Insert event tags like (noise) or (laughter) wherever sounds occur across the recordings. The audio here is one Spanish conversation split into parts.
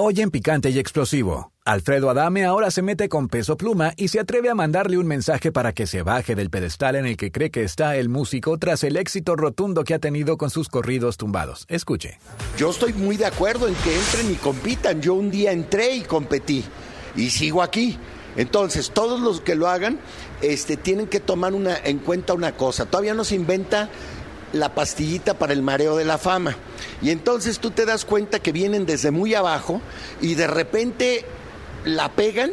Hoy en Picante y Explosivo, Alfredo Adame ahora se mete con peso pluma y se atreve a mandarle un mensaje para que se baje del pedestal en el que cree que está el músico tras el éxito rotundo que ha tenido con sus corridos tumbados. Escuche. Yo estoy muy de acuerdo en que entren y compitan. Yo un día entré y competí y sigo aquí. Entonces, todos los que lo hagan este, tienen que tomar una, en cuenta una cosa. Todavía no se inventa la pastillita para el mareo de la fama. Y entonces tú te das cuenta que vienen desde muy abajo y de repente la pegan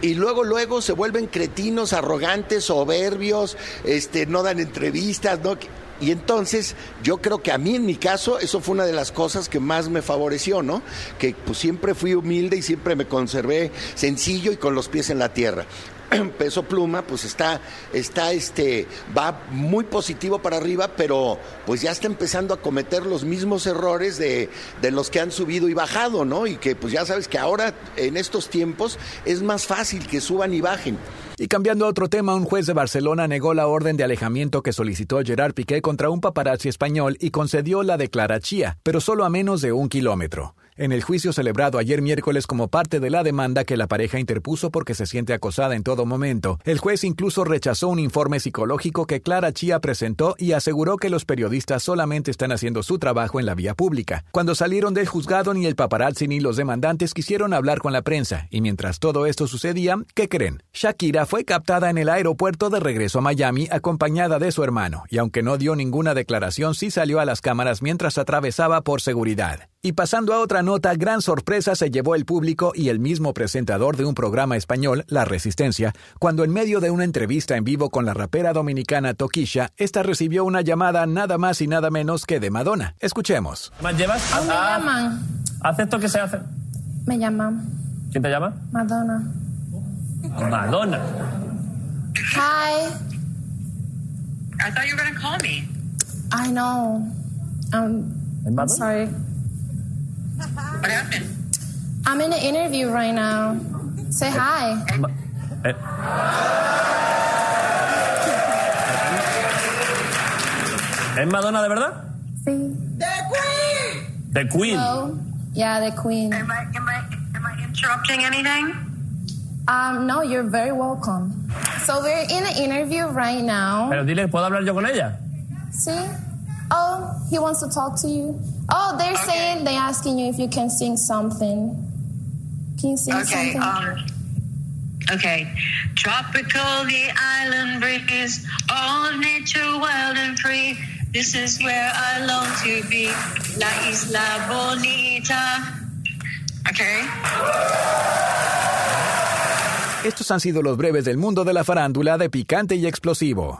y luego luego se vuelven cretinos, arrogantes, soberbios, este no dan entrevistas, ¿no? Y entonces yo creo que a mí en mi caso eso fue una de las cosas que más me favoreció, ¿no? Que pues siempre fui humilde y siempre me conservé sencillo y con los pies en la tierra. (clears throat) peso pluma, pues está, está este, va muy positivo para arriba, pero pues ya está empezando a cometer los mismos errores de, de los que han subido y bajado, ¿no? Y que pues ya sabes que ahora en estos tiempos es más fácil que suban y bajen. Y cambiando a otro tema, un juez de Barcelona negó la orden de alejamiento que solicitó Gerard Piqué contra un paparazzi español y concedió la declarachía, pero solo a menos de un kilómetro. En el juicio celebrado ayer miércoles como parte de la demanda que la pareja interpuso porque se siente acosada en todo momento, el juez incluso rechazó un informe psicológico que Clara Chía presentó y aseguró que los periodistas solamente están haciendo su trabajo en la vía pública. Cuando salieron del juzgado ni el paparazzi ni los demandantes quisieron hablar con la prensa, y mientras todo esto sucedía, ¿qué creen? Shakira fue captada en el aeropuerto de regreso a Miami acompañada de su hermano, y aunque no dio ninguna declaración, sí salió a las cámaras mientras atravesaba por seguridad. Y pasando a otra nota, gran sorpresa se llevó el público y el mismo presentador de un programa español, La Resistencia, cuando en medio de una entrevista en vivo con la rapera dominicana Toquisha, esta recibió una llamada nada más y nada menos que de Madonna. Escuchemos. ¿Me llevas? me llaman? ¿Acepto que se hace? Me llaman. ¿Quién te llama? Madonna. Madonna. Hi. I thought you were going to call me. I know. Um, ¿Es I'm sorry. What happened? I'm in an interview right now. Say hi. Ma- eh. ¿Es Madonna de verdad? See? The Queen. The Hello? Yeah, the queen. Am I, am I, am I interrupting anything? Um, no, you're very welcome. So we're in an interview right now. Pero dile, ¿puedo hablar yo con ella? See? Oh, he wants to talk to you. Oh, they're saying they're asking you if you can sing something. Can you sing Okay. something? Um, okay. Tropical, the island breeze, all nature wild and free. This is where I long to be, La Isla Bonita. Okay. Estos han sido los breves del mundo de la farándula de picante y explosivo.